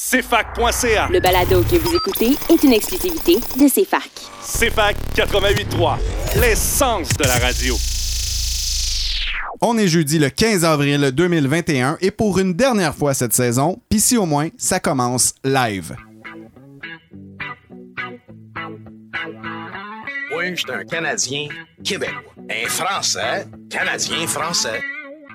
CFAC.ca. Le balado que vous écoutez est une exclusivité de CFAC. CFAC 88.3, l'essence de la radio. On est jeudi le 15 avril 2021 et pour une dernière fois cette saison, pis si au moins, ça commence live. Moi, je suis un Canadien québécois. Un Français, Canadien français.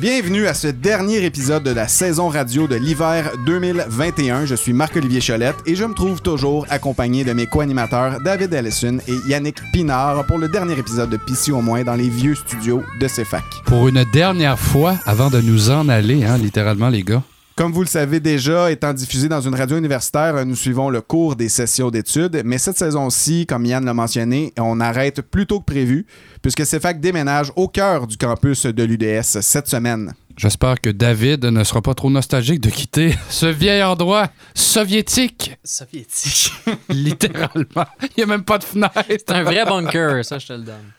Bienvenue à ce dernier épisode de la saison radio de l'hiver 2021. Je suis Marc-Olivier Cholette et je me trouve toujours accompagné de mes co-animateurs David Ellison et Yannick Pinard pour le dernier épisode de PC au moins dans les vieux studios de CFAC. Pour une dernière fois, avant de nous en aller, hein, littéralement, les gars. Comme vous le savez déjà, étant diffusé dans une radio universitaire, nous suivons le cours des sessions d'études, mais cette saison-ci, comme Yann l'a mentionné, on arrête plus tôt que prévu, puisque CFAC déménage au cœur du campus de l'UDS cette semaine. J'espère que David ne sera pas trop nostalgique de quitter ce vieil endroit soviétique. Soviétique. Littéralement. Il n'y a même pas de fenêtre. C'est un vrai bunker, ça, je te le donne.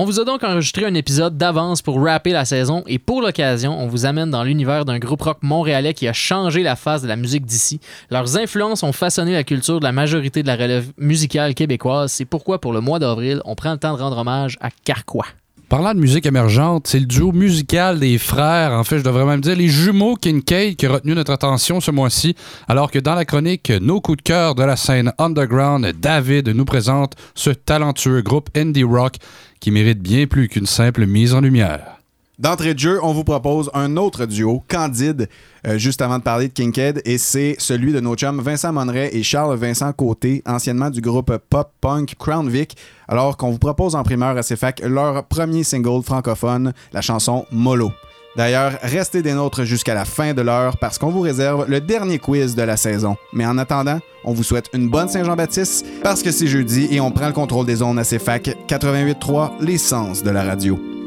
On vous a donc enregistré un épisode d'avance pour rapper la saison et pour l'occasion, on vous amène dans l'univers d'un groupe rock montréalais qui a changé la face de la musique d'ici. Leurs influences ont façonné la culture de la majorité de la relève musicale québécoise. C'est pourquoi, pour le mois d'avril, on prend le temps de rendre hommage à Carquois. Parlant de musique émergente, c'est le duo musical des frères, en fait, je devrais même dire les jumeaux Kincaid qui a retenu notre attention ce mois-ci, alors que dans la chronique Nos coups de cœur de la scène underground, David nous présente ce talentueux groupe indie rock qui mérite bien plus qu'une simple mise en lumière. D'entrée de jeu, on vous propose un autre duo, Candide, euh, juste avant de parler de Kinkhead, et c'est celui de nos chums Vincent Monneray et Charles Vincent Côté, anciennement du groupe pop-punk Crown Vic, alors qu'on vous propose en primeur à CFAC leur premier single francophone, la chanson Molo. D'ailleurs, restez des nôtres jusqu'à la fin de l'heure parce qu'on vous réserve le dernier quiz de la saison. Mais en attendant, on vous souhaite une bonne Saint-Jean-Baptiste parce que c'est jeudi et on prend le contrôle des zones à CFAC 88.3, l'essence de la radio.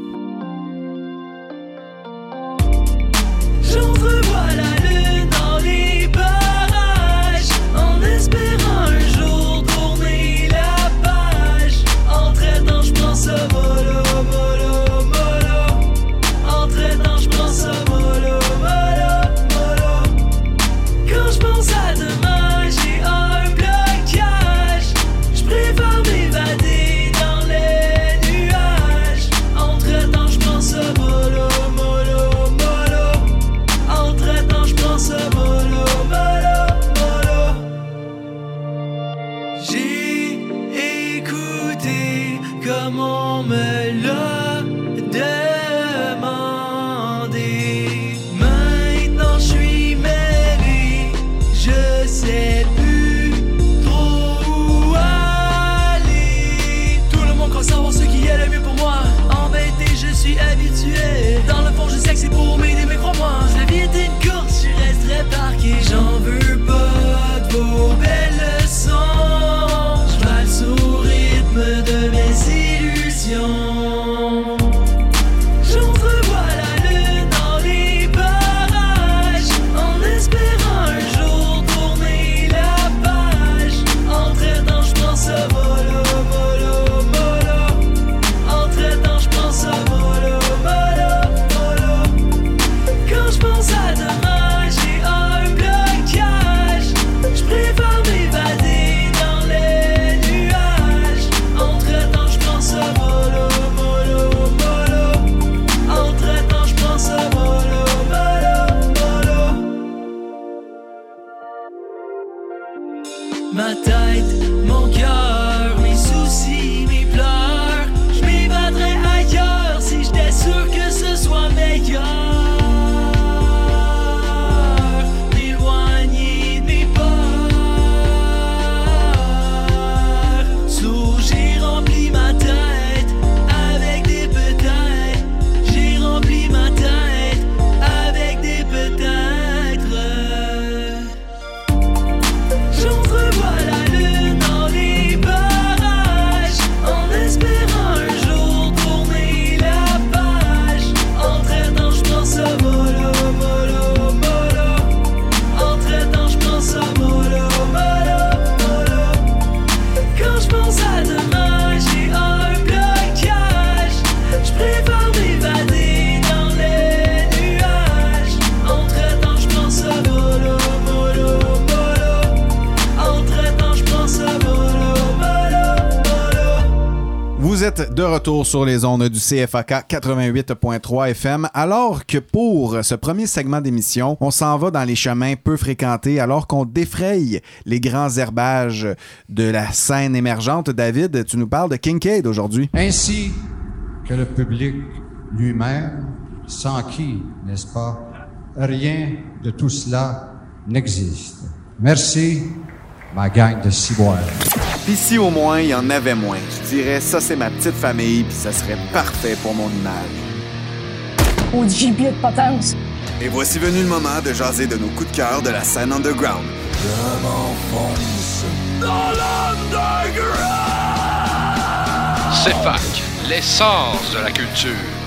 Me l'a demandé. Maintenant, je suis mêlé, je sais plus trop où aller. Tout le monde croit savoir ce qui est le mieux pour moi. Embêté, je suis habitué. Dans le fond, je sais que c'est pour m'aider, êtes de retour sur les ondes du CFAK 88.3 FM, alors que pour ce premier segment d'émission, on s'en va dans les chemins peu fréquentés, alors qu'on défraye les grands herbages de la scène émergente. David, tu nous parles de Kincaid aujourd'hui. Ainsi que le public lui-même, sans qui, n'est-ce pas, rien de tout cela n'existe. Merci, ma gang de ciboires. Pis si au moins il y en avait moins, je dirais ça c'est ma petite famille puis ça serait parfait pour mon image. Au gibier de potence. Et voici venu le moment de jaser de nos coups de cœur de la scène underground. Je m'enfonce dans l'underground. C'est fac, l'essence de la culture.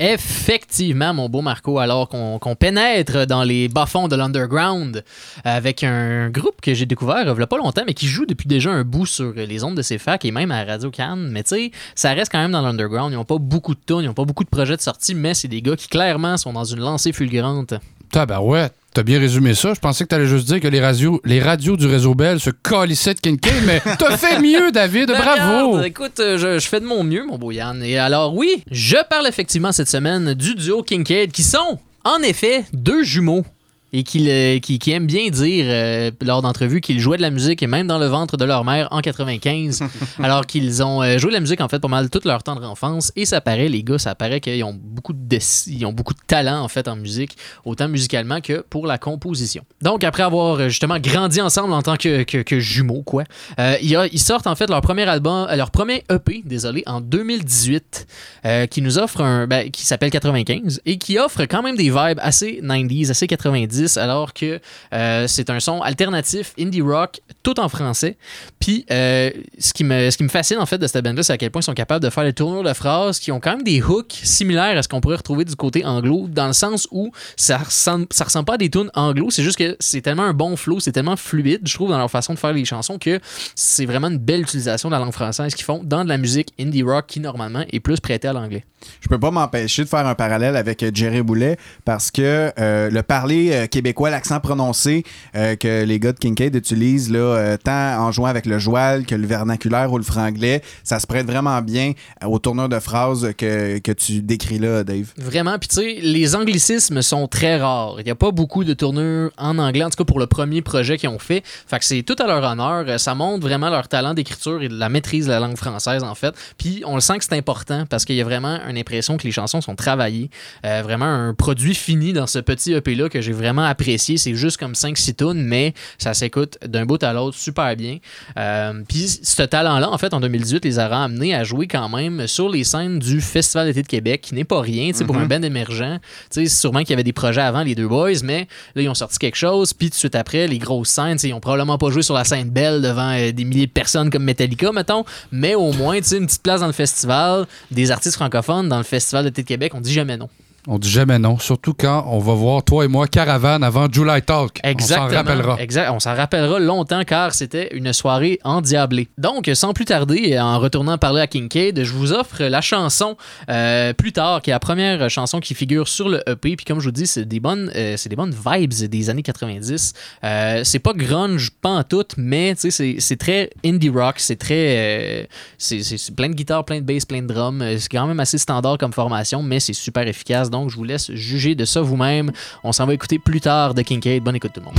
Effectivement, mon beau Marco, alors qu'on pénètre dans les bas-fonds de l'underground avec un groupe que j'ai découvert il y a pas longtemps, mais qui joue depuis déjà un bout sur les ondes de CFAC et même à Radio Cannes. Mais tu sais, ça reste quand même dans l'underground. Ils n'ont pas beaucoup de tunes, ils n'ont pas beaucoup de projets de sortie, mais c'est des gars qui clairement sont dans une lancée fulgurante. Tabarouette. T'as bien résumé ça. Je pensais que t'allais juste dire que les radios, les radios du réseau Bell se calissaient de Kincaid, mais t'as fait mieux, David. Ben, Bravo. regarde, écoute, euh, je, je fais de mon mieux, mon beau Yann. Et alors, oui, je parle effectivement cette semaine du duo Kincaid, qui sont, en effet, deux jumeaux. Et qui, le- qui, qui aiment bien dire euh, lors d'entrevues qu'ils jouaient de la musique et même dans le ventre de leur mère en 95, alors qu'ils ont euh, joué de la musique en fait pas mal toute leur tendre enfance. Et ça paraît, les gars, ça paraît qu'ils ont beaucoup de ils ont beaucoup de talent en fait en musique, autant musicalement que pour la composition. Donc après avoir euh, justement grandi ensemble en tant que, que, que jumeaux, quoi, euh, ils sortent en fait leur premier album, euh, leur premier EP, désolé, en 2018, euh, qui nous offre un, ben, qui s'appelle 95 et qui offre quand même des vibes assez 90s, assez 90, alors que euh, c'est un son alternatif indie rock tout en français. Puis euh, ce qui me ce qui me fascine en fait de cette band là, c'est à quel point ils sont capables de faire des tournures de phrases qui ont quand même des hooks similaires à ce qu'on pourrait retrouver du côté anglo, dans le sens où ça ressemble ça ressemble pas à des tunes anglo, c'est juste que c'est tellement un bon flow, c'est tellement fluide, je trouve dans leur façon de faire les chansons que c'est vraiment une belle utilisation de la langue française qu'ils font dans de la musique indie rock qui normalement est plus prêtée à l'anglais. Je peux pas m'empêcher de faire un parallèle avec euh, Jerry Boulet parce que le parler québécois, l'accent prononcé euh, que les gars de Kincaid utilisent là, euh, tant en jouant avec le joual que le vernaculaire ou le franglais, ça se prête vraiment bien aux tourneurs de phrases que, que tu décris là, Dave. Vraiment, puis tu sais, les anglicismes sont très rares. Il n'y a pas beaucoup de tournures en anglais, en tout cas pour le premier projet qu'ils ont fait. Fait que c'est tout à leur honneur. Ça montre vraiment leur talent d'écriture et de la maîtrise de la langue française, en fait. Puis on le sent que c'est important parce qu'il y a vraiment une impression que les chansons sont travaillées. Euh, vraiment un produit fini dans ce petit EP-là que j'ai vraiment apprécié. C'est juste comme 5-6 tunes, mais ça s'écoute d'un bout à l'autre super bien. Euh, Puis ce talent-là, en fait, en 2018, les a amenés à jouer quand même sur les scènes du Festival d'été de Québec, qui n'est pas rien, tu sais, pour Mhm. un band émergent. Tu sais, sûrement qu'il y avait des projets avant, les deux boys, mais là, ils ont sorti quelque chose. Puis tout de suite après, les grosses scènes, ils ont probablement pas joué sur la scène belle devant euh, des milliers de personnes comme Metallica, mettons, mais au moins, tu sais, une petite place dans le festival, des artistes francophones dans le Festival d'été de Québec, on dit jamais non. On dit jamais non, surtout quand on va voir toi et moi Caravane avant July Talk. Exactement. On s'en rappellera. Exact. On s'en rappellera longtemps car c'était une soirée endiablée. Donc, sans plus tarder, en retournant parler à Kincaid, je vous offre la chanson euh, plus tard, qui est la première chanson qui figure sur le EP. Puis comme je vous dis, c'est des bonnes, euh, c'est des bonnes vibes des années 90. Euh, c'est pas grunge, pas en tout, mais c'est- c'est très indie rock. C'est très, c'est plein de guitares, plein de bass, plein de drums. C'est quand même assez standard comme formation, mais c'est super efficace. Donc, je vous laisse juger de ça vous-même. On s'en va écouter plus tard de Kincaid. Bonne écoute tout le monde.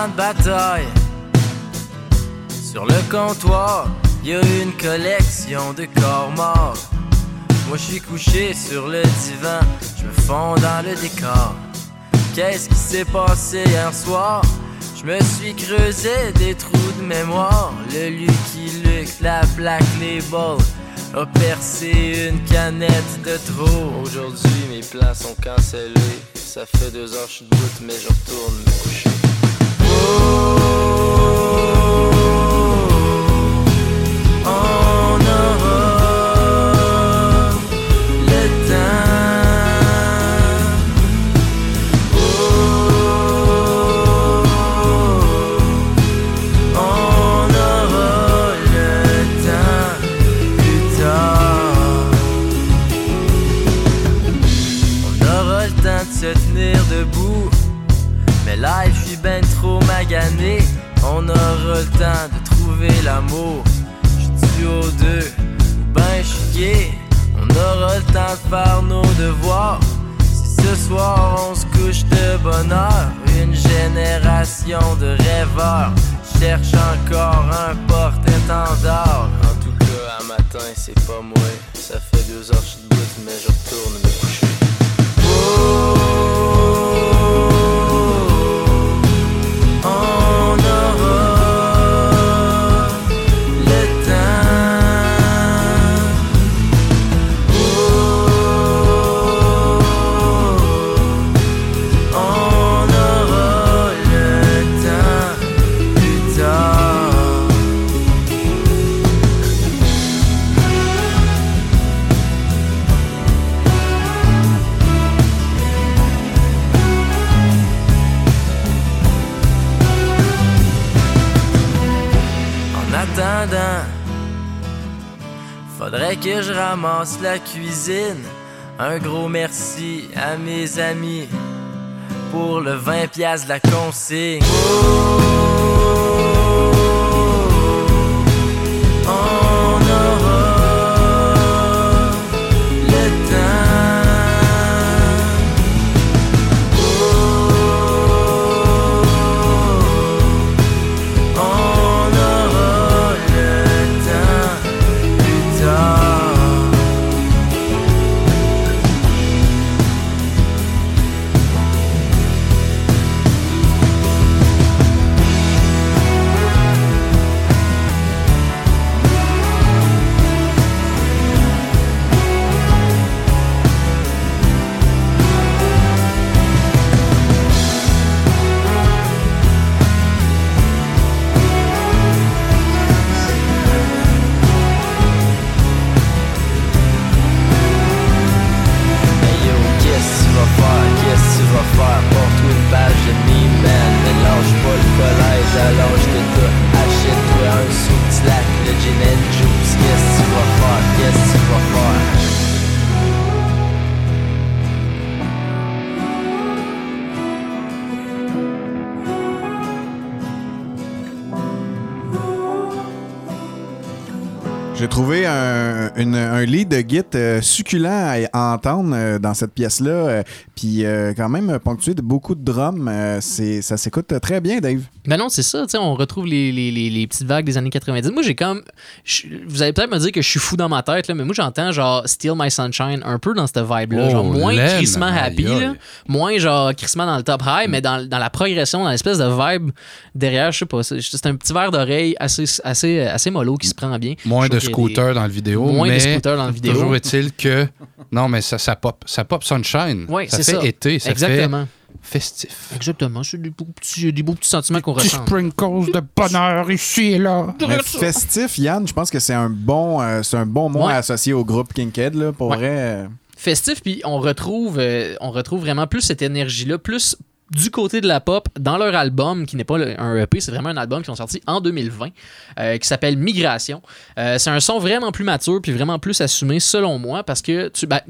De bataille. Sur le comptoir, y a une collection de corps morts. Moi je suis couché sur le divan, je me fonds dans le décor. Qu'est-ce qui s'est passé hier soir? Je me suis creusé des trous de mémoire. Le Lucky Luke, la Black Label a percé une canette de trop. Aujourd'hui, mes plans sont cancellés. Ça fait deux heures que je debout, mais je retourne me coucher. On le temps de trouver l'amour. J'suis au deux, ou ben gay. On aura le temps de faire nos devoirs. Si ce soir on se couche de bonheur, une génération de rêveurs cherche encore un porte-étendard. En tout cas, à matin, c'est pas moi. Ça fait deux heures que je suis debout, mais je retourne me coucher. On ramasse la cuisine. Un gros merci à mes amis pour le 20 pièces de la consigne. On J'ai trouvé un, une- un lead de git euh, succulent à, à entendre euh, dans cette pièce-là, euh, puis euh, quand même ponctué de beaucoup de drums. euh, c'est, ça s'écoute très bien, Dave. Ben non, c'est ça, tu sais, on retrouve les, les- les- les petites vagues des années 90. Moi, j'ai comme. vous allez peut-être me dire que je suis fou dans ma tête, là, mais moi, j'entends genre Steal My Sunshine un peu dans cette vibe-là. Oh, genre moins crissement happy, là, moins genre crissement dans le top high, mais dans, dans la progression, dans l'espèce de vibe derrière, je sais pas. C'est c'est un petit verre d'oreille assez, assez, assez mollo qui se prend bien. Moins de scooters dans le vidéo. Moins de mais scooters dans le vidéo. Toujours est-il que. Non, mais ça, ça pop. Ça pop sunshine. Ouais, ça c'est fait ça. été. Ça Exactement. fait festif. Exactement. C'est des beaux petits, des beaux petits sentiments qu'on ressent. sprinkles de bonheur ici et là. Mais festif, Yann, je pense que c'est un bon, euh, c'est un bon mot Ouais. associer au groupe Kinkhead, là, pour Ouais. vrai. euh, festif, puis on retrouve, euh, on retrouve vraiment plus cette énergie-là, plus du côté de la pop dans leur album, qui n'est pas un EP, c'est vraiment un album qui ont sorti en 2020, euh, qui s'appelle Migration. Euh, c'est un son vraiment plus mature, puis vraiment plus assumé, selon moi, parce que tu, ben,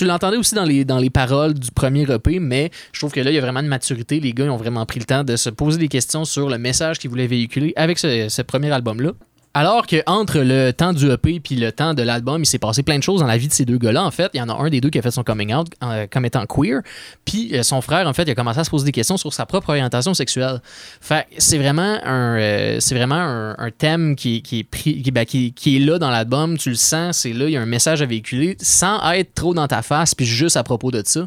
l'entendais aussi dans les, paroles du premier EP, mais je trouve que là, il y a vraiment une maturité. Les gars ont vraiment pris le temps de se poser des questions sur le message qu'ils voulaient véhiculer avec ce, ce premier album-là. Alors que entre le temps du EP puis le temps de l'album, il s'est passé plein de choses dans la vie de ces deux gars-là. En fait, il y en a un des deux qui a fait son coming out euh, comme étant queer, puis euh, son frère, en fait, il a commencé à se poser des questions sur sa propre orientation sexuelle. Fait c'est vraiment un, euh, c'est vraiment un, thème qui, est pris, qui, ben, qui- est là dans l'album. Tu le sens, c'est là, il y a un message à véhiculer sans être trop dans ta face, puis juste à propos de ça.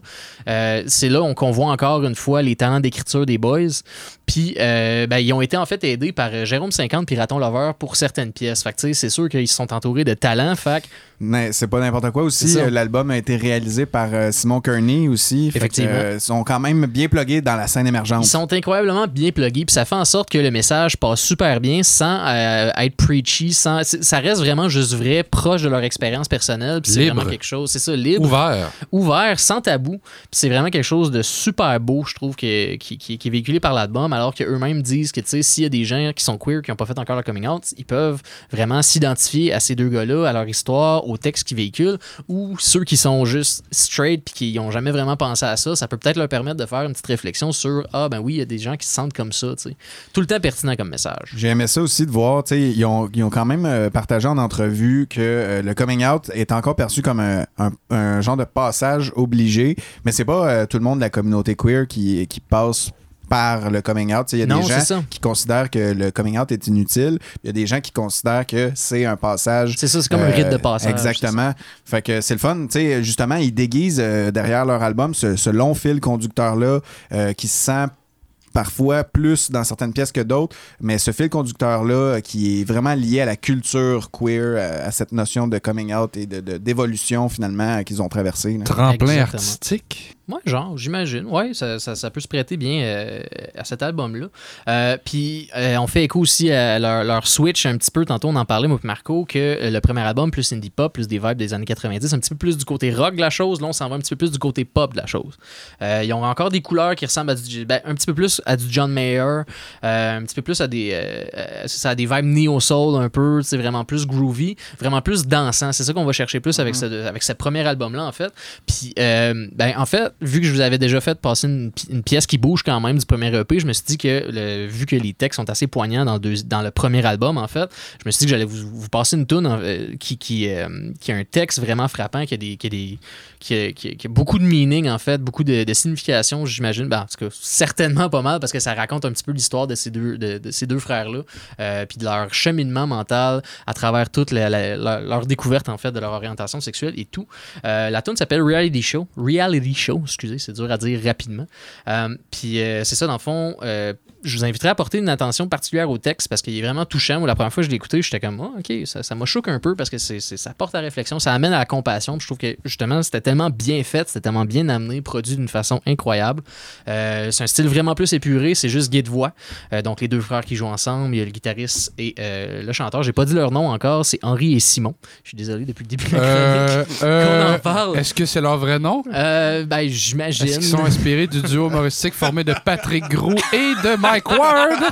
C'est là qu'on voit encore une fois les talents d'écriture des boys. Puis, ben, ils ont été en fait aidés par Jérôme 50 puis Raton Lover pour certaines pièces. Fait que, c'est sûr qu'ils sont entourés de talents. Fait Mais c'est pas n'importe quoi aussi. Euh, L'album a été réalisé par euh, Simon Kearney aussi. Fait que, Effectivement. euh, ils sont quand même bien plugués dans la scène émergente. Ils sont incroyablement bien pluggés, puis ça fait en sorte que le message passe super bien sans euh, être preachy, sans, ça reste vraiment juste vrai, proche de leur expérience personnelle, puis c'est vraiment quelque chose, c'est ça, libre. Ouvert. Ouvert, sans tabou, puis c'est vraiment quelque chose de super beau, je trouve, que- qui, qui- qui est véhiculé par l'album, alors qu'eux-mêmes disent que, tu sais, s'il y a des gens qui sont queer, qui n'ont pas fait encore leur coming out, ils peuvent vraiment s'identifier à ces deux gars-là, à leur histoire, au texte qu'ils véhiculent, ou ceux qui sont juste straight puis qui n'ont jamais vraiment pensé à ça, ça peut peut-être leur permettre de faire une petite réflexion sur Ah, ben oui, il y a des gens qui se sentent comme ça. tu sais. Tout le temps pertinent comme message. J'ai aimé ça aussi de voir, ils ont, ils ont quand même euh, partagé en entrevue que euh, le coming out est encore perçu comme un genre de passage obligé, mais c'est pas euh, tout le monde de la communauté queer qui, qui passe par le coming out. Tu sais, Il y a Non, des gens qui considèrent que le coming out est inutile. Il y a des gens qui considèrent que c'est un passage. C'est ça, c'est comme un rite de passage, Exactement. Fait que c'est le fun. Tu sais, justement, ils déguisent euh, derrière leur album ce, ce long fil conducteur-là euh, qui se sent parfois plus dans certaines pièces que d'autres, mais ce fil conducteur-là euh, qui est vraiment lié à la culture queer, à, à cette notion de coming out et de- de- d'évolution finalement euh, qu'ils ont traversé. là. Tremplin Exactement. artistique. Ouais, genre, j'imagine. Ouais, ça, ça, ça peut se prêter bien euh, à cet album-là. Euh, Puis, euh, on fait écho aussi à leur, leur switch un petit peu. Tantôt, on en parlait, moi et Marco, que le premier album, plus indie pop, plus des vibes des années 90, un petit peu plus du côté rock de la chose. Là, on s'en va un petit peu plus du côté pop de la chose. Ils ont encore des couleurs qui ressemblent à du, ben, un petit peu plus à du John Mayer, un petit peu plus à des, ça, à des vibes neo-soul un peu, c'est vraiment plus groovy, vraiment plus dansant. C'est ça qu'on va chercher plus avec, ce, avec ce premier album-là, en fait. Puis, euh, ben, en fait, vu que je vous avais déjà fait passer une, une pièce qui bouge quand même du premier EP, je me suis dit que, le- vu que les textes sont assez poignants dans, le premier album, en fait, je me suis dit que j'allais vous, passer une tune qui, qui, euh, qui a un texte vraiment frappant, qui a, des, qui a, des, qui a, qui a- beaucoup de meaning, en fait, beaucoup de, signification, j'imagine. Ben, en tout cas, certainement pas mal, parce que ça raconte un petit peu l'histoire de ces deux, de, ces deux frères-là, euh, puis de leur cheminement mental à travers toute la- la- leur découverte, en fait, de leur orientation sexuelle et tout. Euh, la tune s'appelle Reality Show. Reality Show, excusez, c'est dur à dire rapidement. Euh, puis euh, c'est ça, dans le fond, euh, je vous inviterai à porter une attention particulière au texte parce qu'il est vraiment touchant. Moi, la première fois que je l'ai écouté, j'étais comme, Ah, ok, ça, ça m'a choqué un peu parce que c'est, c'est- ça porte à réflexion, ça amène à la compassion. Puis je trouve que justement, c'était tellement bien fait, c'était tellement bien amené, produit d'une façon incroyable. Euh, c'est un style vraiment plus épuré, c'est juste guide voix. Euh, donc les deux frères qui jouent ensemble, il y a le guitariste et euh, le chanteur. J'ai pas dit leur nom encore, c'est Henri et Simon. Je suis désolé depuis le début de la chronique qu'on en parle. Est-ce que c'est leur vrai nom? Ben, j'imagine. Est-ce qu'ils sont inspirés du duo humoristique formé de Patrick Gros et de Mike Ward?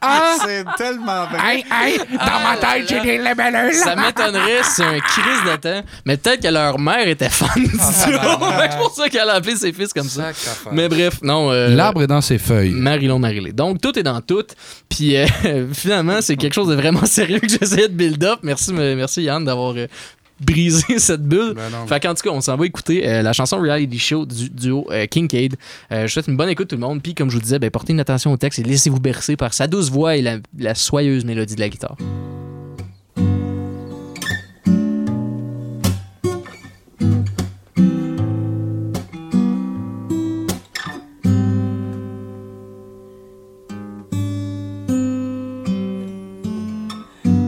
Ah! C'est tellement vrai. Hey, hey, dans ma tête, j'ai des. Ça m'étonnerait, c'est un crise de temps. Mais peut-être que leur mère était fan du duo. c'est pour ça qu'elle a appelé ses fils comme ça. Mais bref, non. euh, L'arbre est dans ses feuilles. Marilyn Marilyn. Donc, tout est dans tout. Puis, euh, finalement, c'est quelque chose de vraiment sérieux que j'essayais de build up. Merci, me- merci Yann d'avoir euh, brisé cette bulle. Ben non. fait qu'en tout cas, on s'en va écouter euh, la chanson Reality Show du duo euh, Kincaid. Euh, je vous souhaite une bonne écoute tout le monde. Puis, comme je vous disais, ben, portez une attention au texte et laissez-vous bercer par sa douce voix et la, la soyeuse mélodie de la guitare.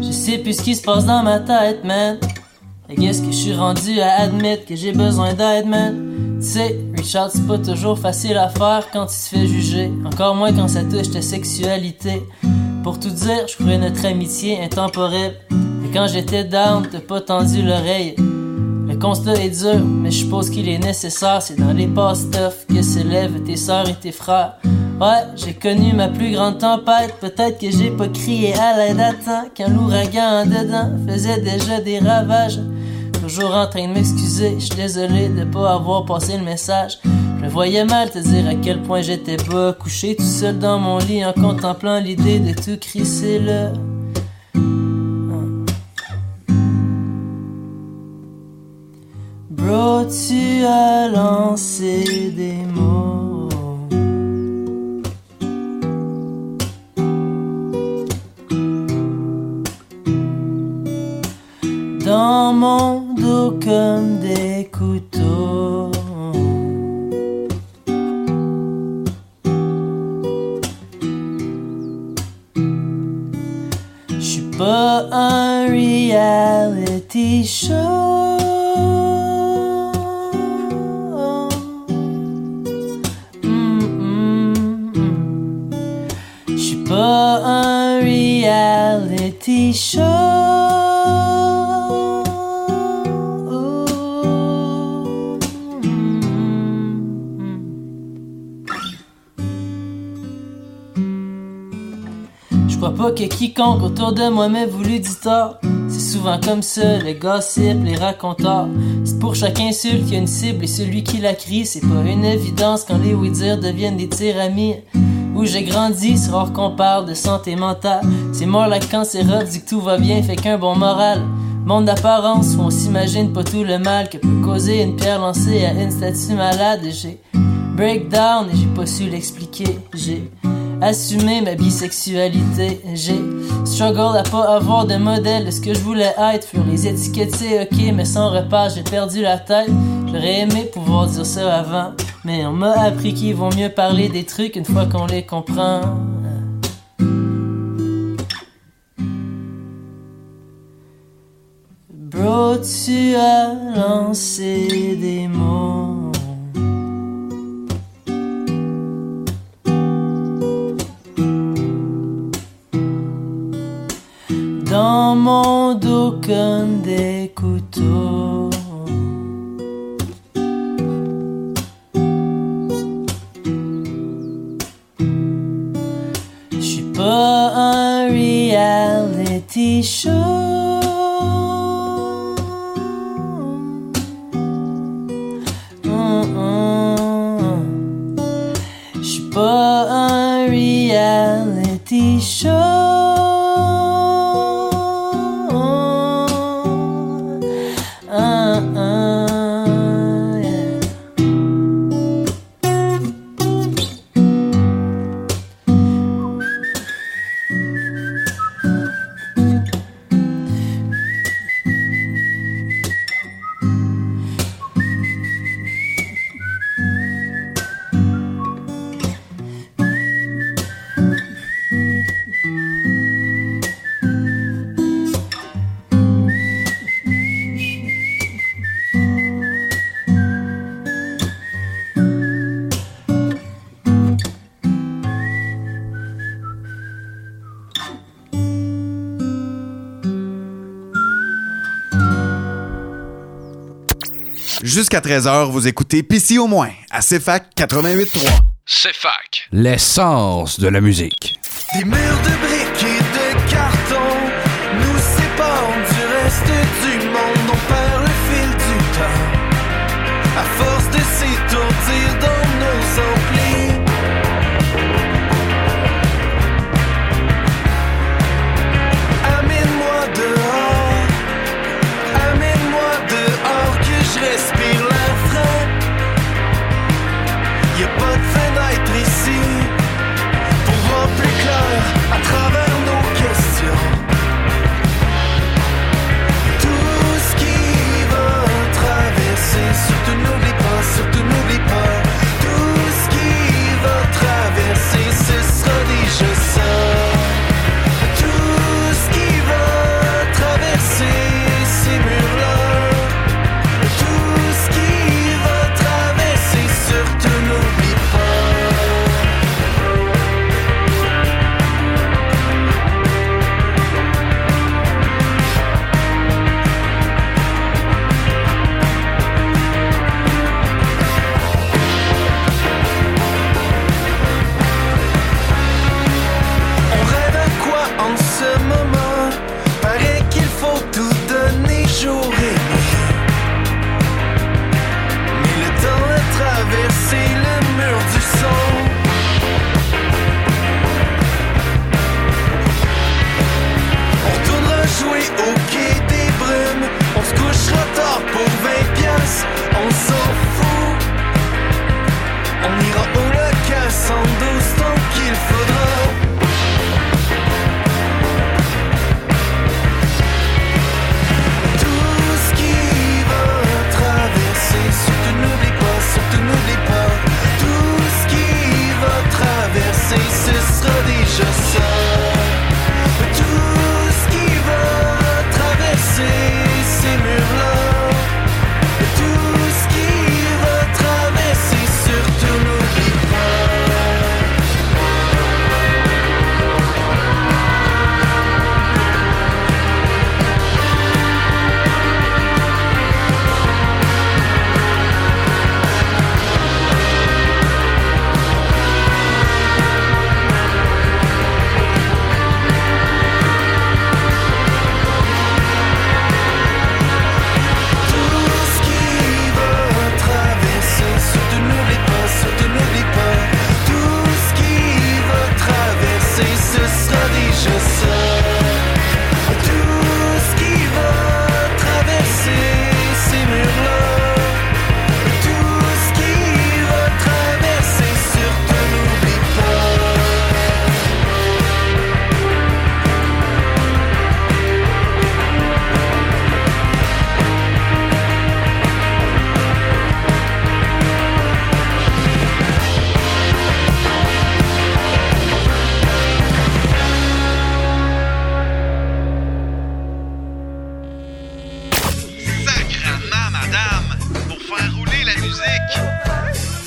Je sais plus ce qui se passe dans ma tête, man. I guess que je suis rendu à admettre que j'ai besoin d'aide, man? Tu sais, Richard, c'est pas toujours facile à faire quand tu te fais juger. Encore moins quand ça touche ta sexualité. Pour tout dire, je croyais notre amitié intemporelle. Et quand j'étais down, t'as pas tendu l'oreille. Le constat est dur, mais je suppose qu'il est nécessaire. C'est dans les passes tough que s'élèvent tes sœurs et tes frères. Ouais, j'ai connu ma plus grande tempête. Peut-être que j'ai pas crié à l'aide à temps quand l'ouragan en dedans faisait déjà des ravages. Toujours en train de m'excuser, je suis désolé de pas avoir passé le message. Je voyais mal te dire à quel point j'étais bas, couché tout seul dans mon lit en contemplant l'idée de tout crisser là. Bro, tu as lancé des mots. Dans mon comme des couteaux. Je suis pas un reality show. Pas un reality show. Pas que quiconque autour de moi m'ait voulu du tort. C'est souvent comme ça, le gossip, les raconteurs. C'est pour chaque insulte qu'il y a une cible et celui qui la crie, c'est pas une évidence quand les oui-dire deviennent des tiramis. Où j'ai grandi, c'est rare qu'on parle de santé mentale. C'est quand c'est rough, dit que tout va bien, fait qu'un bon moral. Monde d'apparence où on s'imagine pas tout le mal que peut causer une pierre lancée à une statue malade. J'ai breakdown et j'ai pas su l'expliquer. J'ai assumé ma bisexualité. J'ai struggle à pas avoir de modèle ce que je voulais être. Furent les étiquettes, c'est ok, mais sans repas, j'ai perdu la tête. J'aurais aimé pouvoir dire ça avant, mais on m'a appris qu'il vaut mieux parler des trucs une fois qu'on les comprend. Bro, tu as lancé des mots. Dans mon dos comme des couteaux. Je suis pas un reality show. Jusqu'à 13h, vous écoutez PC au moins à CFAC 88.3. CFAC. L'essence de la musique. Des murs de briques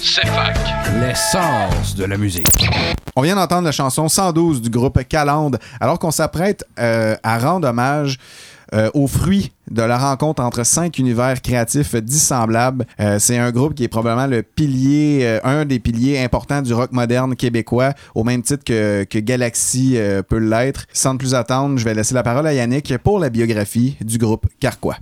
C'est fac. L'essence de la musique. On vient d'entendre la chanson 112 du groupe Calandre, alors qu'on s'apprête euh, à rendre hommage euh, aux fruits de la rencontre entre cinq univers créatifs dissemblables. Euh, c'est un groupe qui est probablement le pilier, euh, un des piliers importants du rock moderne québécois, au même titre que, que Galaxy euh, peut l'être. Sans plus attendre, je vais laisser la parole à Yannick pour la biographie du groupe Carquois.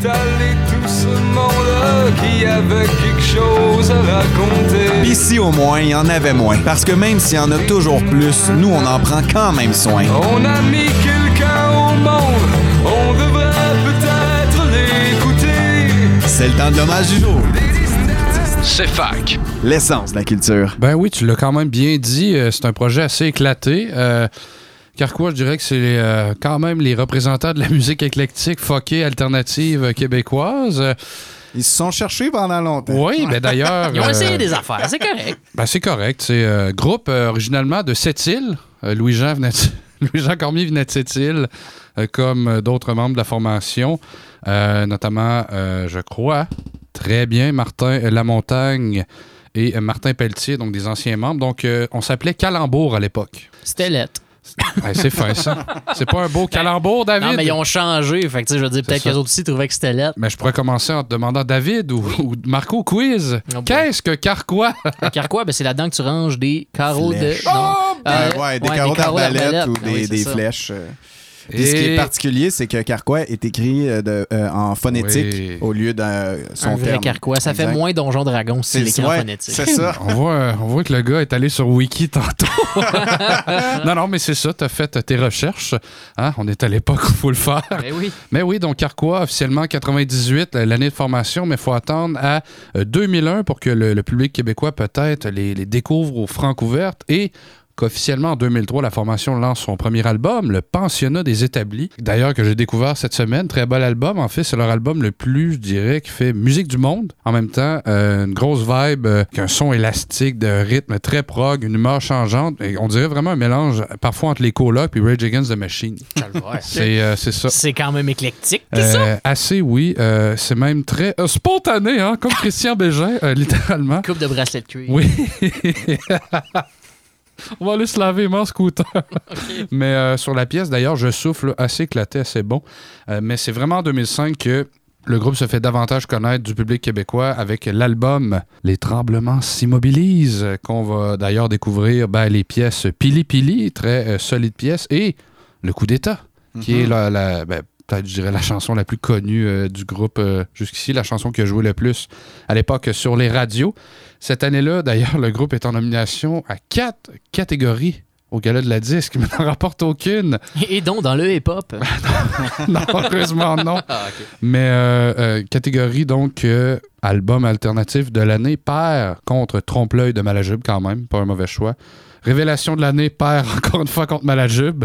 Tout ce monde qui avait quelque chose à raconter? Ici, au moins, il y en avait moins. Parce que même s'il y en a toujours plus, nous, on en prend quand même soin. On a mis quelqu'un au monde, on devrait peut-être l'écouter. C'est le temps de l'hommage du jour. C'est fac. L'essence de la culture. Ben oui, tu l'as quand même bien dit. euh, C'est un projet assez éclaté. Euh, Carquois, je dirais que c'est euh, quand même les représentants de la musique éclectique, fuckée, alternative québécoise. Ils se sont cherchés pendant longtemps. Oui, ben d'ailleurs. Ils ont euh, essayé des affaires, c'est correct. Ben, c'est correct. C'est un groupe euh, originalement de Sept-Îles. Euh, Louis-Jean venait de- Louis-Jean Cormier venait de Sept-Îles, euh, comme d'autres membres de la formation, Euh, notamment, euh, je crois, très bien, Martin euh, Lamontagne et euh, Martin Pelletier, donc des anciens membres. Donc, euh, on s'appelait Calembour à l'époque. C'était lettre. C'est fin, ça. C'est pas un beau calembour, David? Non, mais ils ont changé. Fait que, tu sais, je veux dire, peut-être qu'eux autres aussi trouvaient que c'était lettre. Mais je pourrais commencer en te demandant, David ou, ou Marco Quiz, Oh qu'est-ce que Carquois? Car quoi? Ben, c'est là-dedans que tu ranges des carreaux Flèches. de. Non. Euh, Euh, ouais, des carreaux d'arbalète ou Ah oui, des, flèches. Euh. Puis ce qui Et- est particulier, c'est que Carquois est écrit euh, de- euh, en phonétique Oui. au lieu de euh, son Un vrai terme. carquois. Ça fait moins Donjon Dragon si C'est- c'est l'écrit en ouais, phonétique. C'est ça. On voit, euh, on voit que le gars est allé sur Wiki tantôt. non, non, mais c'est ça, tu as fait tes recherches. Hein? On est à l'époque où il faut le faire. Ben oui. Mais oui, donc Carquois, officiellement 98, euh, l'année de formation, mais il faut attendre à euh, 2001 pour que le, le public québécois peut-être les, les découvre aux Francouvertes et qu'officiellement en 2003, la formation lance son premier album, Le Pensionnat des Établis. D'ailleurs, que j'ai découvert cette semaine. Très bel album. En fait, c'est leur album le plus, je dirais, qui fait musique du monde. En même temps, euh, une grosse vibe, euh, un son élastique, de rythme très prog, une humeur changeante. Et on dirait vraiment un mélange parfois entre les colocs et Rage Against the Machine. C'est euh, c'est ça. C'est quand même éclectique, ça? Assez, oui. C'est même très spontané, hein, comme Christian Bégin, littéralement. Coupe de bracelet de cuir. Oui. On va aller se laver mon scooter. Mais euh, sur la pièce, d'ailleurs, je souffle assez éclaté, assez bon. Euh, mais c'est vraiment en 2005 que le groupe se fait davantage connaître du public québécois avec l'album Les Tremblements s'immobilisent, qu'on va d'ailleurs découvrir ben, les pièces Pili Pili, très euh, solides pièces, et Le Coup d'État, qui est la, la- ben, peut-être, je dirais, la chanson la plus connue euh, du groupe euh, jusqu'ici, la chanson qui a joué le plus à l'époque sur les radios. Cette année-là, d'ailleurs, le groupe est en nomination à quatre catégories au Gala de la disque, mais n'en rapporte aucune. Et donc, dans le hip-hop. non, heureusement non. Ah. Mais euh, euh, catégorie donc euh, album alternatif de l'année perd contre Trompe-l'œil de Malajube quand même, pas un mauvais choix. Révélation de l'année perd encore une fois contre Malajube.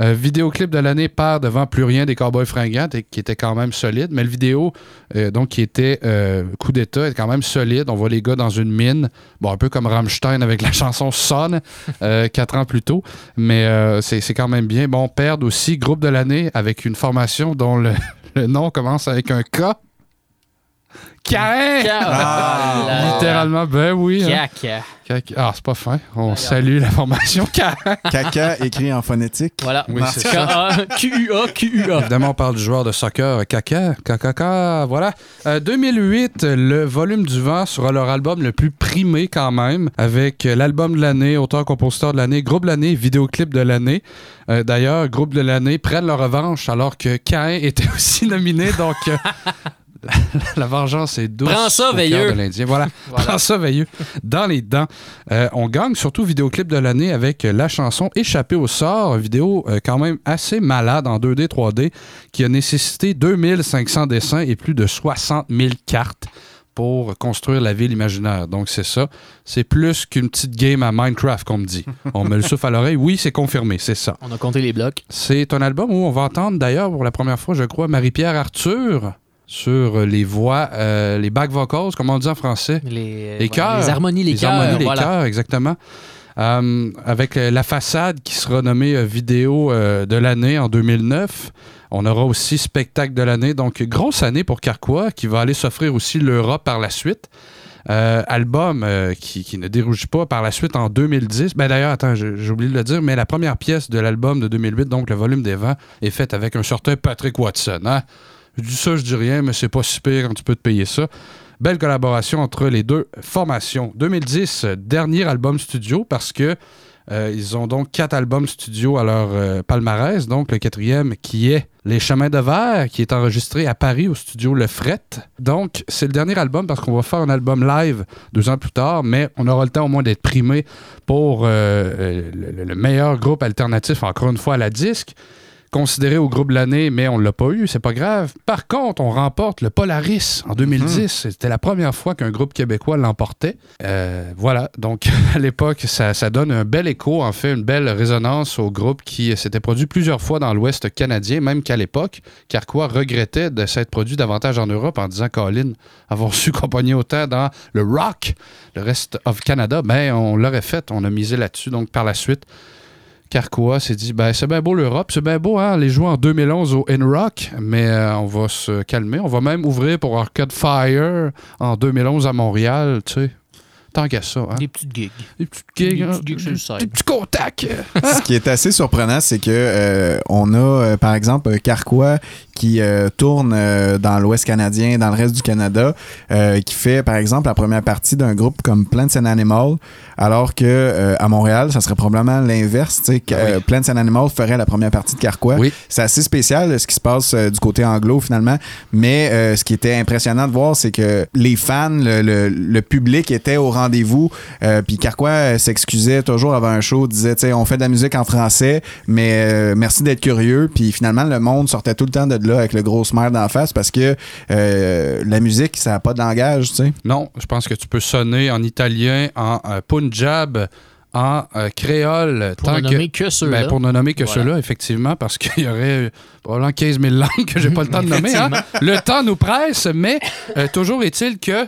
Euh, vidéoclip de l'année perd devant plus rien des Cowboys fringants, qui était quand même solide. Mais le vidéo, euh, donc qui était euh, coup d'état, est quand même solide. On voit les gars dans une mine, bon un peu comme Rammstein avec la chanson Son euh, quatre ans plus tôt. Mais c'est quand même bien. Bon, perdre aussi groupe de l'année avec une formation dont le nom commence avec un K. Cain! Ah, là. Littéralement, ben oui. hein. Caca. Caca. Ah, c'est pas fin. On salue la formation Cain. Caca écrit en phonétique. Voilà. Oui, c'est ça. K-A, Q-U-A. Évidemment, on parle du joueur de soccer Caca, Caca, voilà. Euh, 2008, le volume du vent sera leur album le plus primé quand même, avec euh, l'album de l'année, auteur-compositeur de l'année, groupe de l'année, vidéoclip de l'année. Euh, D'ailleurs, groupe de l'année prennent leur revanche alors que Cain était aussi nominé, donc euh, la vengeance est douce. Prends ça, au veilleux. de l'Indien. Voilà. Prends ça, veilleux. Dans les dents. Euh, on gagne surtout vidéoclip de l'année avec la chanson Échappée au sort, une vidéo euh, quand même assez malade en 2D, 3D, qui a nécessité 2500 dessins et plus de 60 000 cartes pour construire la ville imaginaire. Donc c'est ça. C'est plus qu'une petite game à Minecraft, qu'on me dit. On me le souffle à l'oreille. Oui, c'est confirmé, c'est ça. On a compté les blocs. C'est un album où on va entendre d'ailleurs pour la première fois, je crois, Marie-Pierre Arthur sur les voix, euh, les back vocals, comme on dit en français. Les, Les chœurs. les harmonies, les, harmonies, chœurs. les voilà. chœurs, exactement. Euh, avec euh, La Façade qui sera nommée euh, vidéo euh, de l'année en 2009. On aura aussi spectacle de l'année. Donc, grosse année pour Carquois qui va aller s'offrir aussi l'Europe par la suite. Euh, album euh, qui, qui ne dérougit pas par la suite en 2010. Ben d'ailleurs, attends, j'ai j'ai oublié de le dire, mais la première pièce de l'album de 2008, donc le volume des vents, est faite avec un certain Patrick Watson. Hein? Je dis ça, je dis rien, mais c'est pas si pire quand tu peux te payer ça. Belle collaboration entre les deux formations. 2010, euh, dernier album studio parce que euh, ils ont donc quatre albums studio à leur euh, palmarès. Donc, le quatrième qui est Les Chemins de Verre, qui est enregistré à Paris au studio Le Fret. Donc, c'est le dernier album parce qu'on va faire un album live deux ans plus tard, mais on aura le temps au moins d'être primé pour euh, le meilleur groupe alternatif, encore une fois, à la disque considéré au groupe de l'année, mais on ne l'a pas eu, c'est pas grave. Par contre, on remporte le Polaris en 2010. C'était la première fois qu'un groupe québécois l'emportait. Euh, voilà, donc à l'époque, ça, ça donne un bel écho, en fait, une belle résonance au groupe qui s'était produit plusieurs fois dans l'Ouest canadien, même qu'à l'époque, Carquois regrettait de s'être produit davantage en Europe en disant, Colin, avoir su compagner autant dans le rock, le reste of Canada, ben on l'aurait fait, on a misé là-dessus. Donc par la suite, Carquois s'est dit ben, c'est bien beau l'Europe, c'est bien beau hein, les jouer en 2011 au N-Rock, mais euh, on va se calmer. On va même ouvrir pour Arcade Fire en 2011 à Montréal, tu sais. Tant qu'à ça. Hein. Des petites gigs. Des petites gigs. Des hein, petites gigs sur le. Des petits contacts. Ce qui est assez surprenant, c'est que euh, on a, euh, par exemple, Carquois qui euh, tourne euh, dans l'Ouest canadien, dans le reste du Canada, euh, qui fait, par exemple, la première partie d'un groupe comme Plants and Animal, alors que à Montréal, ça serait probablement l'inverse. tu sais, que, euh, Plants and Animal ferait la première partie de Carquois. C'est assez spécial ce qui se passe du côté anglo finalement, mais ce qui était impressionnant de voir, c'est que les fans, le, le- le public était au rendez-vous. Puis Carquois s'excusait toujours avant un show, disait, tu sais, on fait de la musique en français, mais merci d'être curieux. Puis finalement, le monde sortait tout le temps de là avec le gros smile d'en face parce que euh, la musique, ça n'a pas de langage, tu sais. Non, je pense que tu peux sonner en italien, en euh, punjab, en euh, créole. Pour ne nommer que ceux-là. Ben, pour ne nommer que Voilà. ceux-là, effectivement, parce qu'il y aurait probablement 15 000 langues que j'ai pas le temps de nommer. hein. Le temps nous presse, mais euh, toujours est-il que.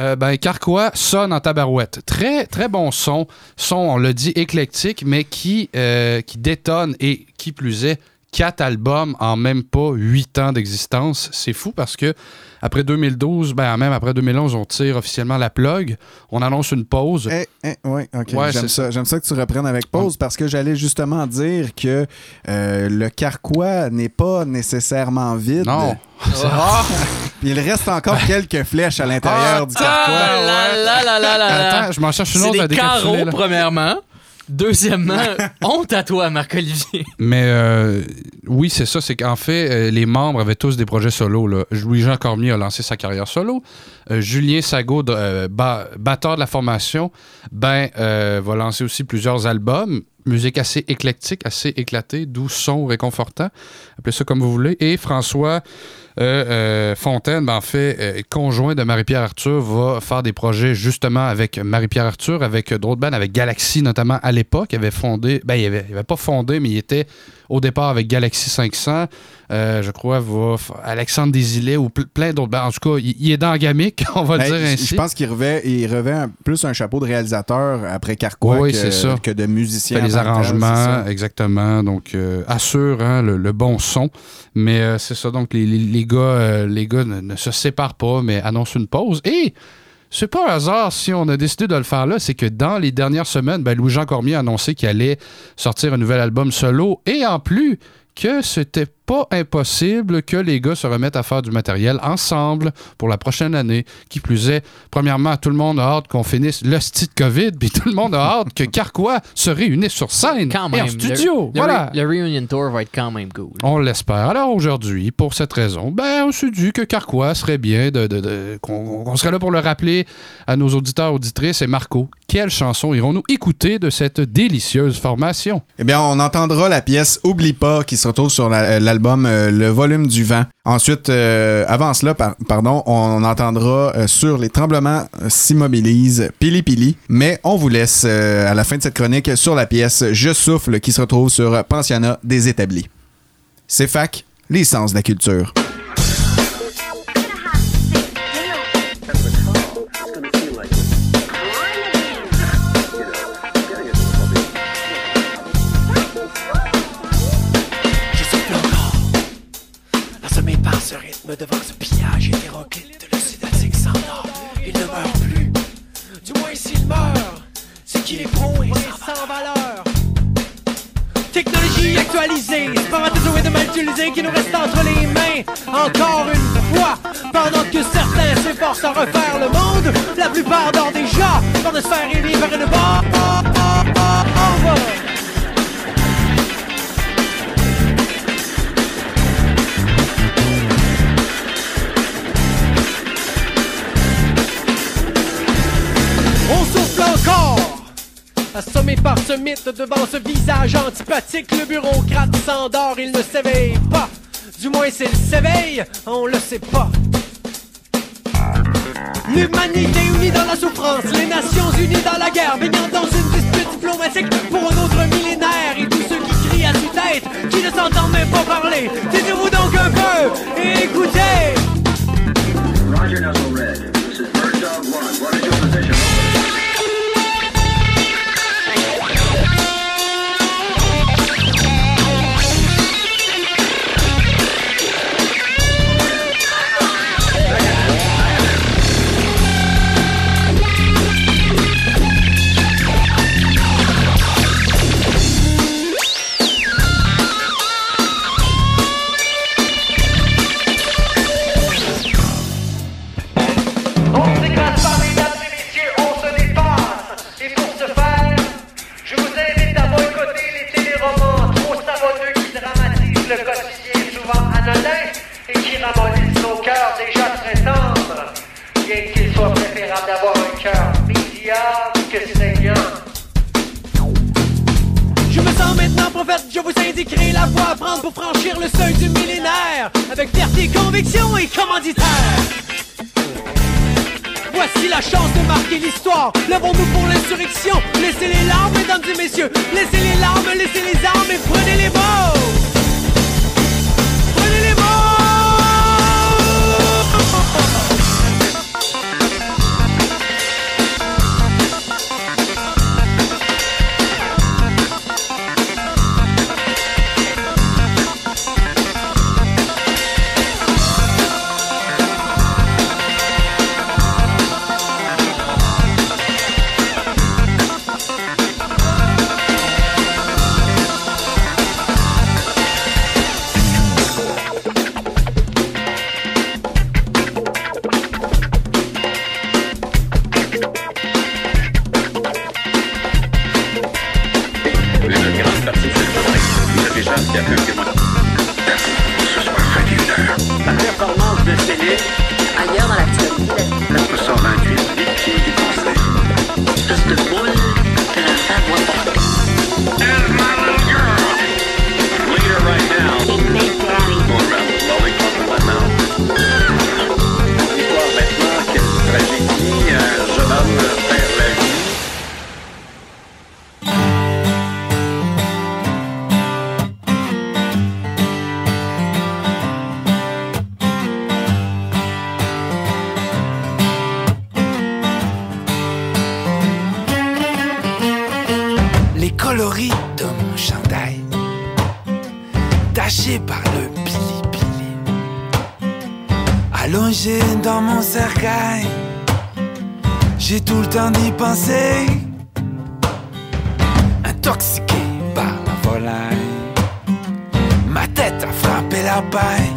euh, ben, Carquois sonne en tabarouette. Très, très bon son. Son, on l'a dit, éclectique, mais qui, euh, qui détonne et qui plus est, quatre albums en même pas huit ans d'existence. C'est fou parce que après 2012, ben même après 2011, on tire officiellement la plug. On annonce une pause. Eh, eh, ouais, ok. Ouais, J'aime ça. J'aime ça que tu reprennes avec pause parce que j'allais justement dire que euh, le carquois n'est pas nécessairement vide. Non. Ah! Puis il reste encore quelques flèches à l'intérieur du carquois. Ah là là là là là là. Attends, je m'en cherche une autre à des carreaux, premièrement. Deuxièmement, honte à toi, Marc-Olivier. Mais euh, oui, c'est ça. C'est qu'en fait, euh, les membres avaient tous des projets solo. Louis-Jean Cormier a lancé sa carrière solo. Euh, Julien Sago, ba- batteur de la formation, ben, va lancer aussi plusieurs albums. Musique assez éclectique, assez éclatée, doux son, réconfortant. Appelez ça comme vous voulez. Et François Fontaine, ben, en fait, euh, conjoint de Marie-Pierre Arthur, va faire des projets justement avec Marie-Pierre Arthur, avec euh, d'autres avec Galaxy notamment à l'époque. Il avait fondé, ben, il avait pas fondé, mais il était au départ avec Galaxy 500. Euh, je crois, va Alexandre Desilets ou ple- plein d'autres bands. En tout cas, il, est dans gamique, on va Ben, dire ainsi. Je pense qu'il revêt, il revêt plus un chapeau de réalisateur après Carquois Oui, que, que de musicien. fait les arrangements, exactement. Donc, euh, assure hein, le, le bon son. Mais euh, c'est ça. Donc, les, les- les gars, les gars ne, ne se séparent pas, mais annoncent une pause. Et c'est pas un hasard si on a décidé de le faire là. C'est que dans les dernières semaines, ben, Louis-Jean Cormier a annoncé qu'il allait sortir un nouvel album solo. Et en plus, que c'était pas impossible que les gars se remettent à faire du matériel ensemble pour la prochaine année. Qui plus est, premièrement, tout le monde a hâte qu'on finisse le style COVID, puis tout le monde a hâte que Carquois se réunisse sur scène Quand et même. en studio. Le, le voilà. le reunion tour va être quand même cool. On l'espère. Alors aujourd'hui, pour cette raison, ben, on s'est dit que Carquois serait bien de, de- de- qu'on serait là pour le rappeler à nos auditeurs, auditrices. Et Marco, quelle chanson irons-nous écouter de cette délicieuse formation? Eh bien, on entendra la pièce Oublie pas qui se retrouve sur la- euh, euh, Le volume du vent. Ensuite, euh, avant cela, par- pardon, on entendra euh, sur Les tremblements s'immobilisent Pili Pili. Mais on vous laisse à la fin de cette chronique sur la pièce Je souffle qui se retrouve sur Pensionnat des établis. C'est fac, l'essence de la culture. devant ce pillage hétéroclite de l'océdatique sans nom. Il ne meurt plus. Du moins, s'il meurt, c'est qu'il est pro et sans valeur. Technologie actualisée, spermatozoïdes de mal utilisés qui nous restent entre les mains. Encore une fois, pendant que certains s'efforcent à refaire le monde, la plupart dort déjà, dans de se faire élire par une. On souffle encore Assommé par ce mythe devant ce visage antipathique, le bureaucrate s'endort, il ne s'éveille pas. Du moins s'il s'éveille, on le sait pas. L'humanité unie dans la souffrance, les Nations unies dans la guerre, baignant dans une dispute diplomatique pour un autre millénaire. Et tous ceux qui crient à tue-tête, qui ne s'entendent même pas parler, taisez-vous donc un peu et écoutez. Roger Nuzzle Red. This is Bird Dog 1. What is your position? Intoxiqué par la volaille, ma tête a frappé la paille,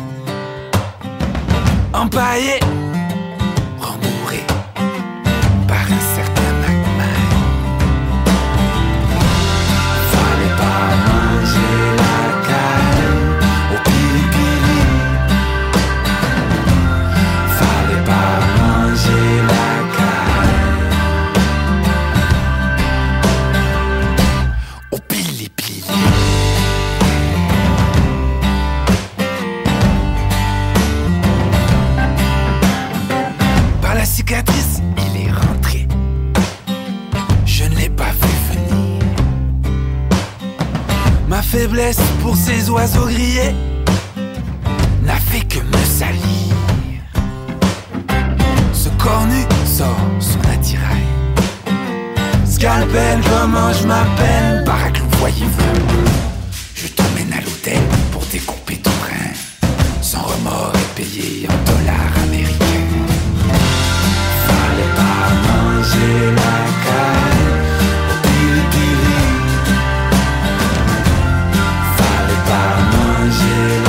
empaillé, you.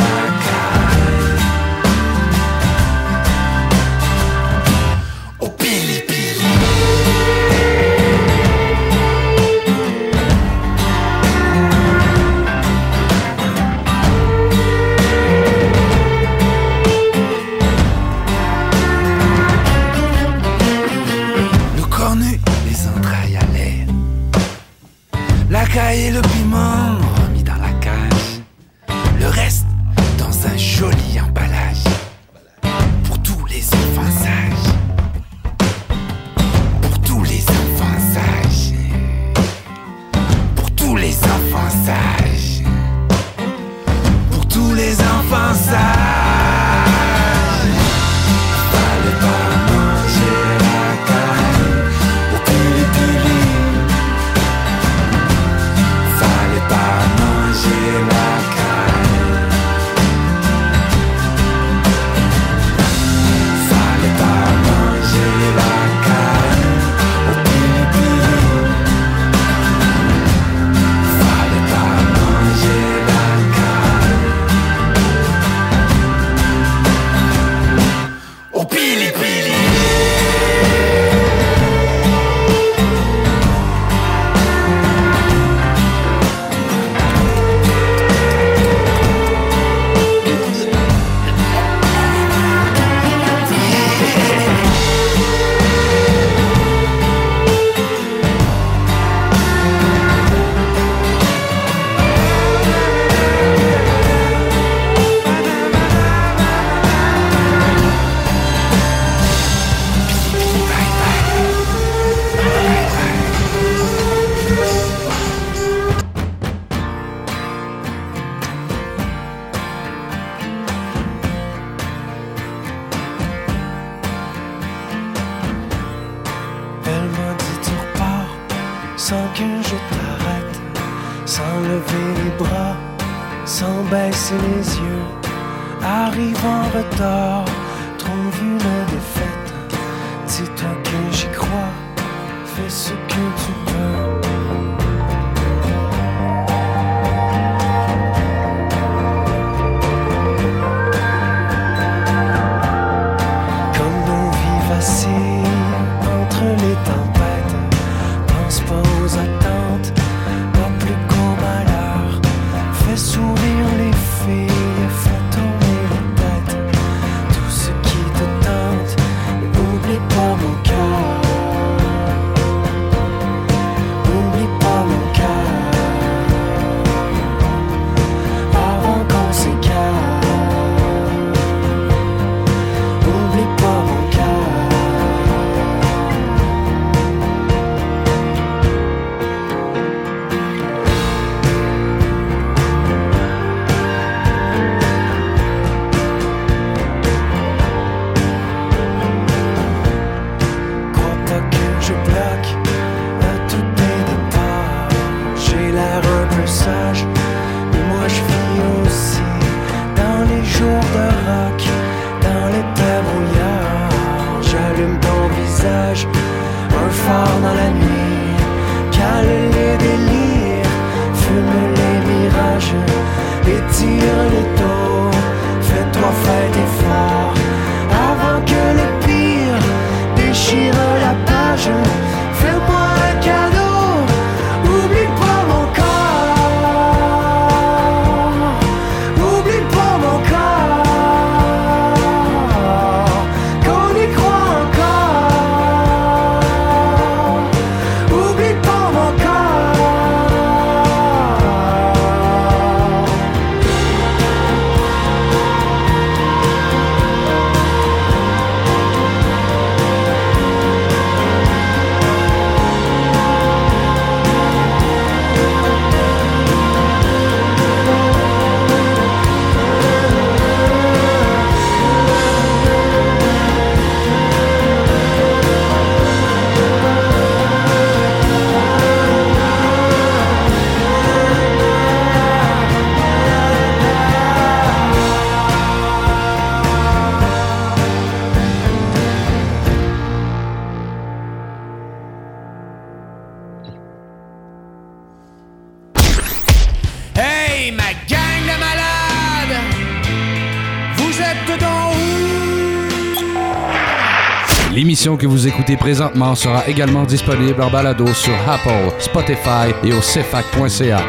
nous écoutez présentement sera également disponible en balado sur Apple, Spotify et au cfac.ca.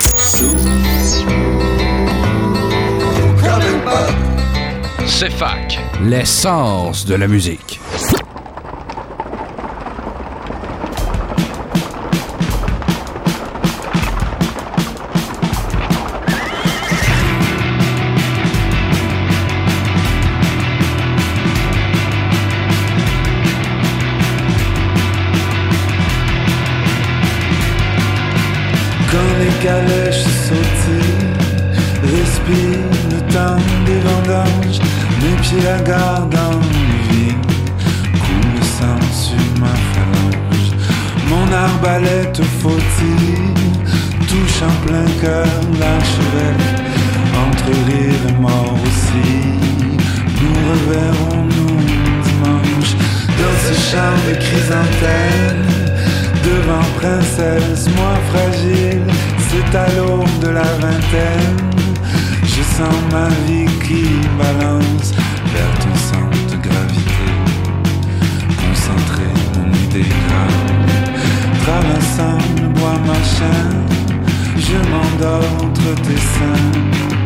CFAC, l'essence de la musique. Calèche sautille. Respire le temps des vendanges, mes pieds la gardent en vie. Coule le sang sur ma phalange. Mon arbalète faut-il touche en plein cœur l'archevêque. Entre rire et mort aussi, nous reverrons-nous dimanche dans ce champ de chrysanthème. Devant princesse, moi fragile, c'est à de la vingtaine. Je sens ma vie qui balance vers ton centre de gravité. Concentré, mon idée grave. Traversant le bois machin, je m'endors entre tes seins.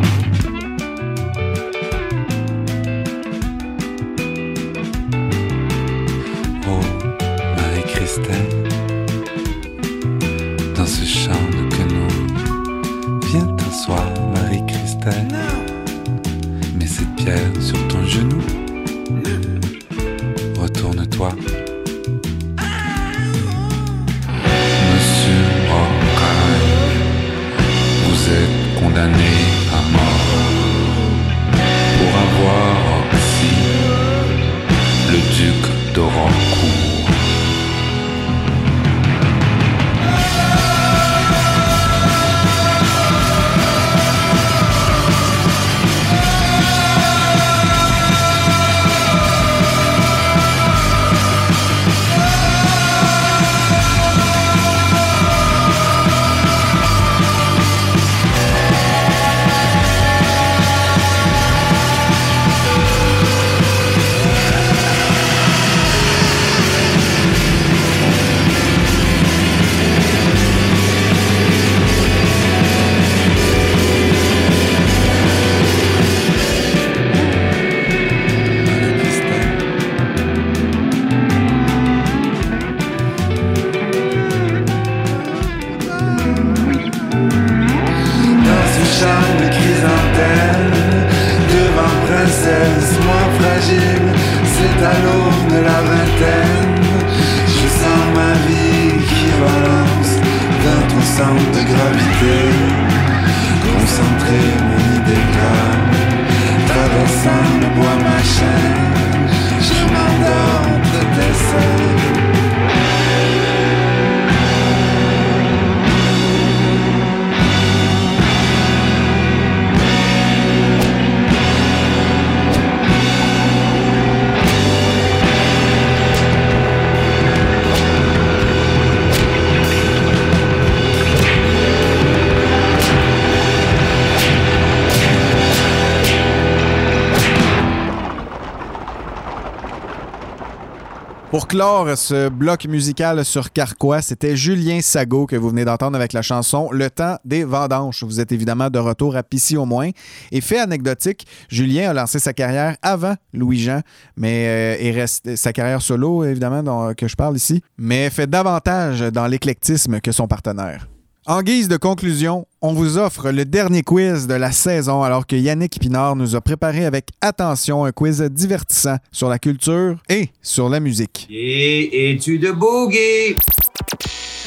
Pour clore ce bloc musical sur Carquois, c'était Julien Sago que vous venez d'entendre avec la chanson Le temps des vendanges. Vous êtes évidemment de retour à Pissy au moins. Et fait anecdotique, Julien a lancé sa carrière avant Louis-Jean, mais euh, sa carrière solo, évidemment, dont, que je parle ici, mais fait davantage dans l'éclectisme que son partenaire. En guise de conclusion, on vous offre le dernier quiz de la saison alors que Yannick Pinard nous a préparé avec attention un quiz divertissant sur la culture et sur la musique. Et es-tu de boogie?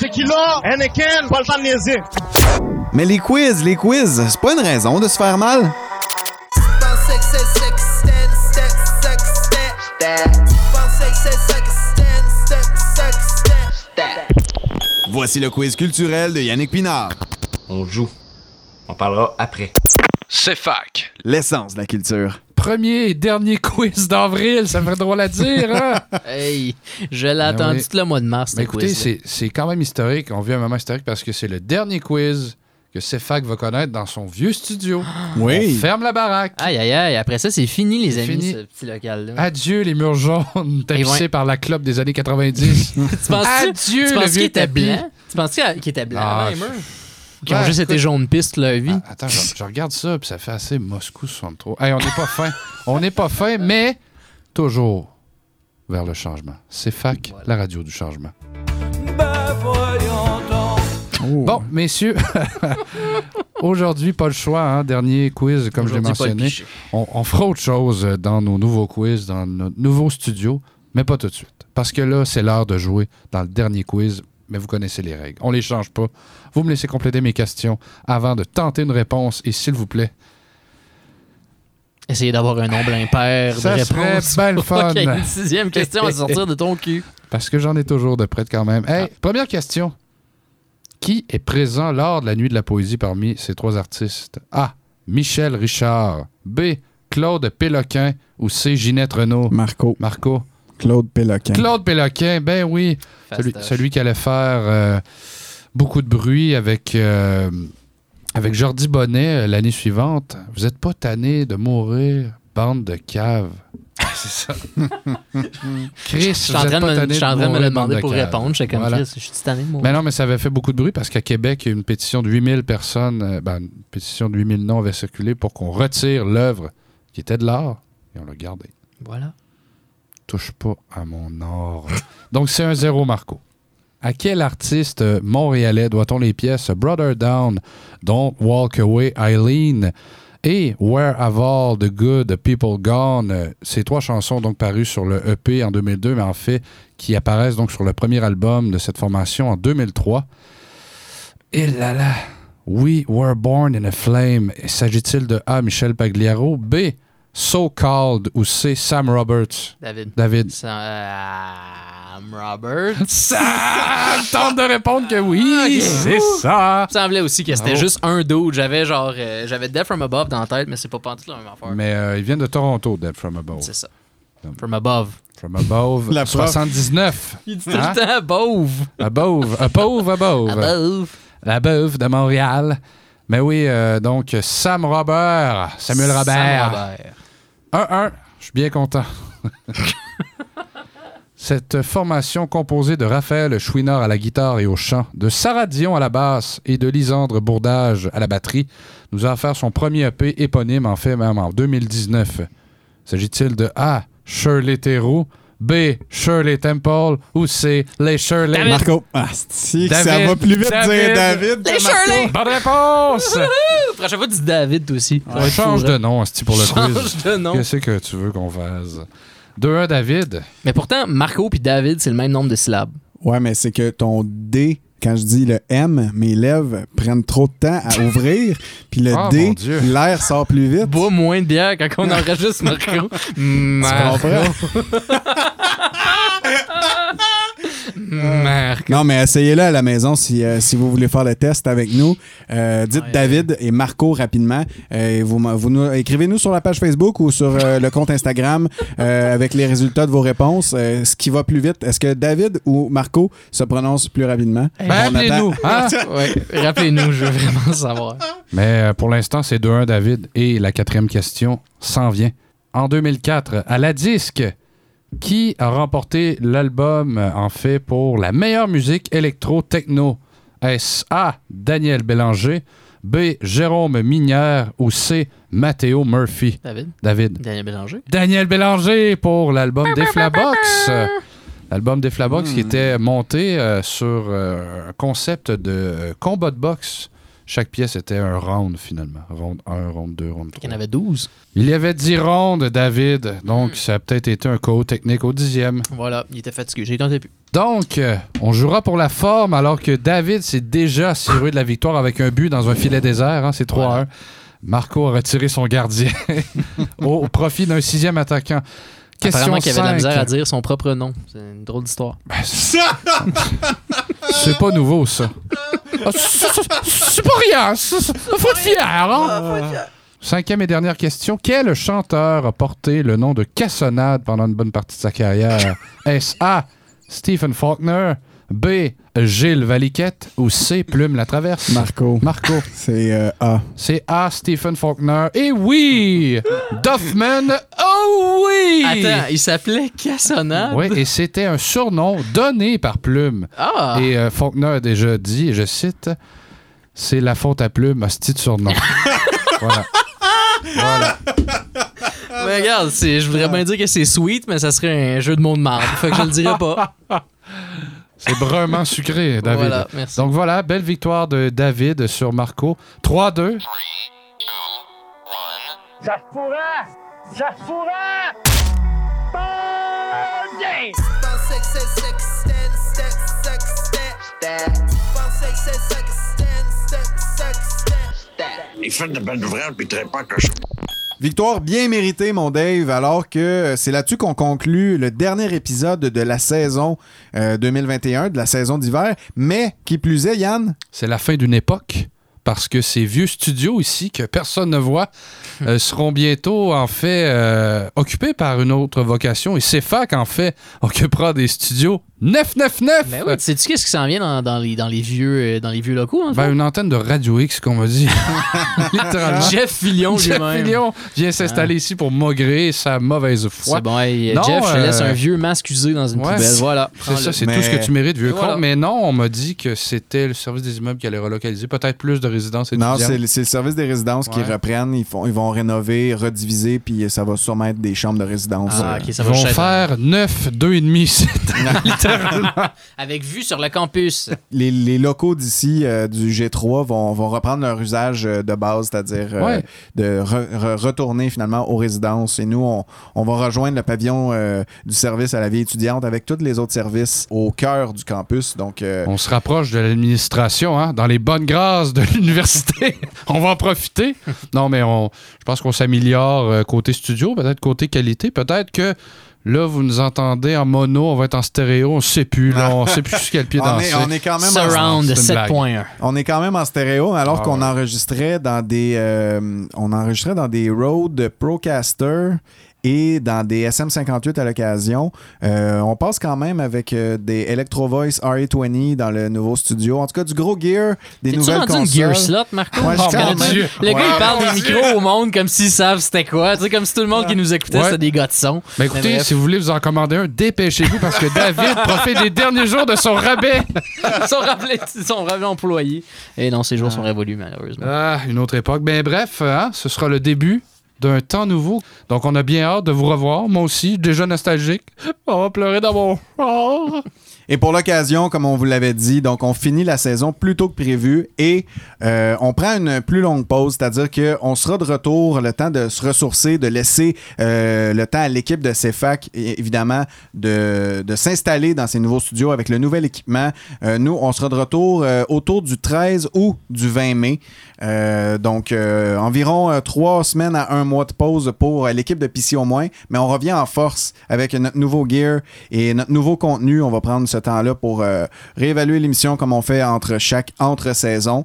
Tequila, Anakin, pas le temps de niaiser. Mais les quiz, les quiz, c'est pas une raison de se faire mal. Voici le quiz culturel de Yannick Pinard. On joue. On parlera après. C'est fac. L'essence de la culture. Premier et dernier quiz d'avril, ça ferait drôle à dire, hein? Hey, je l'ai Ben attendu oui. tout le mois de mars, Mais ce écoutez, c'est quand même historique. On vit un moment historique parce que c'est le dernier quiz que CFAC va connaître dans son vieux studio. Oui. On ferme la baraque. Aïe, aïe, aïe. Après ça, c'est fini, les amis, fini. ce petit local-là. Adieu les murs jaunes tapissés par la clope des années 90. tu penses Adieu tu le penses vieux qu'il était blanc? Tu penses qu'il était blanc Ah, les murs? Qui ont Ouais, juste été écoute- jaune piste leur vie. Ah, Attends, je, je regarde ça, puis ça fait assez Moscou 63. Hey, on n'est pas fin. On n'est pas fin, mais toujours vers le changement. C'est FAC, la radio du changement. Bon, messieurs, aujourd'hui, pas le choix, hein, dernier quiz, comme je l'ai mentionné. On, on fera autre chose dans nos nouveaux quiz, dans notre nouveau studio, mais pas tout de suite. Parce que là, c'est l'heure de jouer dans le dernier quiz. mais vous connaissez les règles. On les change pas. Vous me laissez compléter mes questions avant de tenter une réponse et s'il vous plaît, Essayez d'avoir un nombre impair Ça de serait réponses. bien le fun. Une sixième question à sortir de ton cul. parce que j'en ai toujours de près quand même. Ah. Hey, première question. Qui est présent lors de la nuit de la poésie parmi ces trois artistes? A. Michel Richard. B. Claude Péloquin. Ou C. Ginette Renault. Marco. Marco. Claude Péloquin. Claude Péloquin, ben oui. Celui, qui allait faire euh, beaucoup de bruit avec, euh, avec Jordi Bonnet euh, l'année suivante. Vous êtes pas tanné de mourir, bande de caves. C'est ça. Chris, Je suis en train de me- je de le demander de pour répondre. J'étais comme Voilà. Chris, je suis tanné de. Mais non, mais ça avait fait beaucoup de bruit parce qu'à Québec, une pétition de 8000 personnes, euh, ben, une pétition de 8000 noms avait circulé pour qu'on retire l'œuvre qui était de l'art et on l'a gardé. Voilà. Touche pas à mon or. Donc, c'est un zéro, Marco. À quel artiste montréalais doit-on les pièces Brother Down, Don't Walk Away, Eileen? Et Where Have All the Good People Gone? Ces trois chansons donc parues sur le EP en 2002, mais en fait qui apparaissent donc sur le premier album de cette formation en 2003. Et là là, We Were Born in a Flame. S'agit-il de A. Michel Pagliaro, B. So Called ou C. Sam Roberts? David. David. Sam Robert. Sam tente de répondre que oui, c'est ça. Il me semblait aussi que c'était juste un dude. J'avais genre, euh, j'avais Death from Above dans la tête, mais c'est pas pantoute la même affaire. Mais euh, ils viennent de Toronto, Dead From Above. C'est ça. From Above. From Above, La prof. 79. Il dit tout le temps above. Above, above, above. Above. Above de Montréal. Mais oui, euh, donc Sam Robert, Samuel Sam Robert. Robert. 1-1, je suis bien content. Cette formation composée de Raphaël Chouinard à la guitare et au chant, de Sarah Dion à la basse et de Lisandre Bourdage à la batterie nous a offert son premier EP éponyme, en fait même en 2019. S'agit-il de A. Shirley Theroux, B. Shirley Temple ou C. Les Shirley... David. Marco. Ah, c'est que ça va plus vite dire David Les. Shirley! Bonne réponse! Wouhou! Prochaine fois, dis David toi aussi. On change de nom, asti, pour le Change quiz. de nom. Qu'est-ce que tu veux qu'on fasse? 2-1 David. Mais pourtant, Marco puis David, c'est le même nombre de syllabes. Ouais, mais c'est que ton D, quand je dis le M, mes lèvres prennent trop de temps à ouvrir, puis le Oh, mon D, l'air sort plus vite. Bois moins de bière quand on enregistre Marco. Marco. Marco. Non, mais essayez-le à la maison si, euh, si vous voulez faire le test avec nous. Euh, dites David et Marco rapidement. Euh, et vous, m- vous nous, écrivez-nous sur la page Facebook ou sur euh, le compte Instagram euh, avec les résultats de vos réponses. Euh, ce qui va plus vite, est-ce que David ou Marco se prononce plus rapidement? Ben, On appelez-nous, attend. hein? Ouais, rappelez-nous, je veux vraiment savoir. Mais euh, pour l'instant, c'est 2-1 David. Et la quatrième question s'en vient. En 2004, à la disque, qui a remporté l'album, euh, en fait, pour la meilleure musique électro-techno? Est-ce A. Daniel Bélanger, B. Jérôme Minière ou C. Mathéo Murphy? David. David. Daniel Bélanger. Daniel Bélanger pour l'album des Flabox. L'album des Flabox qui était monté euh, sur euh, un concept de combat de boxe. Chaque pièce était un round finalement. Round 1, round 2, round 3. Il y en avait 12. Il y avait 10 rondes, David. Donc, ça a peut-être été un co technique au dixième. Voilà, il était fatigué. J'ai tenté plus. Donc, euh, on jouera pour la forme alors que David s'est déjà assuré de la victoire avec un but dans un filet désert. hein, c'est 3-1. Marco a retiré son gardien au, au profit d'un sixième attaquant. Question Apparemment qu'il avait de la 5. misère à dire son propre nom. C'est une drôle d'histoire. C'est pas nouveau, ça. Ah, c'est- pas rien. Faut être fier, hein? Cinquième et dernière question. Quel chanteur a porté le nom de Cassonade pendant une bonne partie de sa carrière? Est-ce A. Stephen Faulkner, B. Gilles Valiquette ou C. Plume la traverse? Marco. Marco. C'est euh, A. C'est A. Stephen Faulkner. Et oui! Duffman. Oh oui! Attends, il s'appelait Cassonade? Oui, et c'était un surnom donné par Plume. Ah! Et euh, Faulkner a déjà dit, et je cite, c'est la faute à Plume, hostie de surnom. voilà. Voilà. Mais regarde, je voudrais bien dire que c'est sweet, mais ça serait un jeu de mots de marde. Fait que je le dirais pas. C'est brunment sucré, David. Voilà, merci. Donc voilà, belle victoire de David sur Marco. 3-2. Ça se pourrait! Ça se pourrait! Bandé! Il fait de belles nouvelles, puis très pas que je... Victoire bien méritée, mon Dave, alors que euh, c'est là-dessus qu'on conclut le dernier épisode de la saison euh, 2021, de la saison d'hiver. Mais, qui plus est, Yann? C'est la fin d'une époque. Parce que ces vieux studios ici, que personne ne voit, euh, seront bientôt, en fait, euh, occupés par une autre vocation. Et CFAC, en fait, occupera des studios 999! Ben ouais, tu sais-tu qu'est-ce qui s'en vient dans, dans les, dans, les vieux, euh, dans les vieux locaux? En fait? Ben, une antenne de Radio X, qu'on m'a dit. Littéralement. Jeff Fillion Jeff. Fillion vient s'installer ici pour maugrer sa mauvaise foi. C'est bon, hey, Non, Jeff, je te laisse euh, un vieux masque usé dans une Ouais, poubelle. Voilà. C'est ça, c'est Mais- tout ce que tu mérites, vieux con. Mais non, on m'a dit que c'était le service des immeubles qui allait relocaliser. Peut-être plus de résidences Non, étudiantes. c'est c'est le service des résidences qui Ouais. reprennent. Ils, font, ils vont rénover, rediviser, puis ça va sûrement être des chambres de résidence. Ah, Ils vont cher. faire 9, 2,5 sites. Littéralement. Avec vue sur le campus. les, les locaux d'ici euh, du G3 vont, vont reprendre leur usage euh, de base, c'est-à-dire euh, Ouais. de re- re- retourner finalement aux résidences. Et nous, on, on va rejoindre le pavillon euh, du service à la vie étudiante avec tous les autres services au cœur du campus. Donc, euh, On se rapproche de l'administration, hein, dans les bonnes grâces de l'université. on va en profiter. Non, mais on, je pense qu'on s'améliore côté studio, peut-être côté qualité. Peut-être que là, vous nous entendez en mono, on va être en stéréo, on sait plus. Là, on sait plus sur quel pied on, danser. est, on est quand même en- Surround blague. 7.1. On est quand même en stéréo, alors Ah qu'on ouais. enregistrait dans des euh, on enregistrait dans des Rode Procaster et dans des SM58 à l'occasion. Euh, on passe quand même avec euh, des Electro Voice RA20 dans le nouveau studio. En tout cas, du gros gear, des T'es-tu nouvelles rendu consoles. une gear slot, Marco? Ouais, Oh, quand mon même. Dieu. Le gars, il parle des micros au monde comme s'ils savent c'était quoi. Tu sais, comme si tout le monde qui nous écoutait, Ouais. c'était des gars de son. Ben écoutez, si vous voulez vous en commander un, dépêchez-vous parce que David profite des derniers jours de son rabais. Rappelés, ils sont rappelés employés. Et non, ces jours sont révolus, malheureusement. Ah, une autre époque. Ben bref, hein, ce sera le début d'un temps nouveau. Donc on a bien hâte de vous revoir. Moi aussi, déjà nostalgique. On va pleurer dans mon... Oh. Et pour l'occasion, comme on vous l'avait dit, donc on finit la saison plus tôt que prévu et euh, on prend une plus longue pause, c'est-à-dire qu'on sera de retour, le temps de se ressourcer, de laisser euh, le temps à l'équipe de CFAC, é- évidemment, de, de s'installer dans ces nouveaux studios avec le nouvel équipement. Euh, nous, on sera de retour autour du 13 ou du 20 mai. Donc, environ trois semaines à un mois de pause pour l'équipe de PC au moins, mais on revient en force avec notre nouveau gear et notre nouveau contenu. On va prendre ce temps-là pour euh, réévaluer l'émission comme on fait entre chaque entre-saison.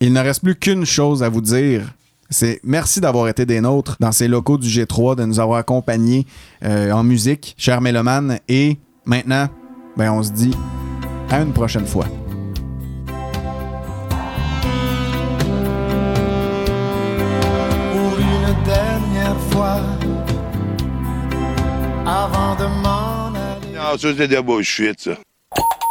Il ne reste plus qu'une chose à vous dire. C'est merci d'avoir été des nôtres dans ces locaux du G3, de nous avoir accompagnés euh, en musique, cher mélomane. Et maintenant, ben, on se dit à une prochaine fois. pour une dernière fois avant de m'en aller. Non, ça, c'est de la bullshit, ça. you.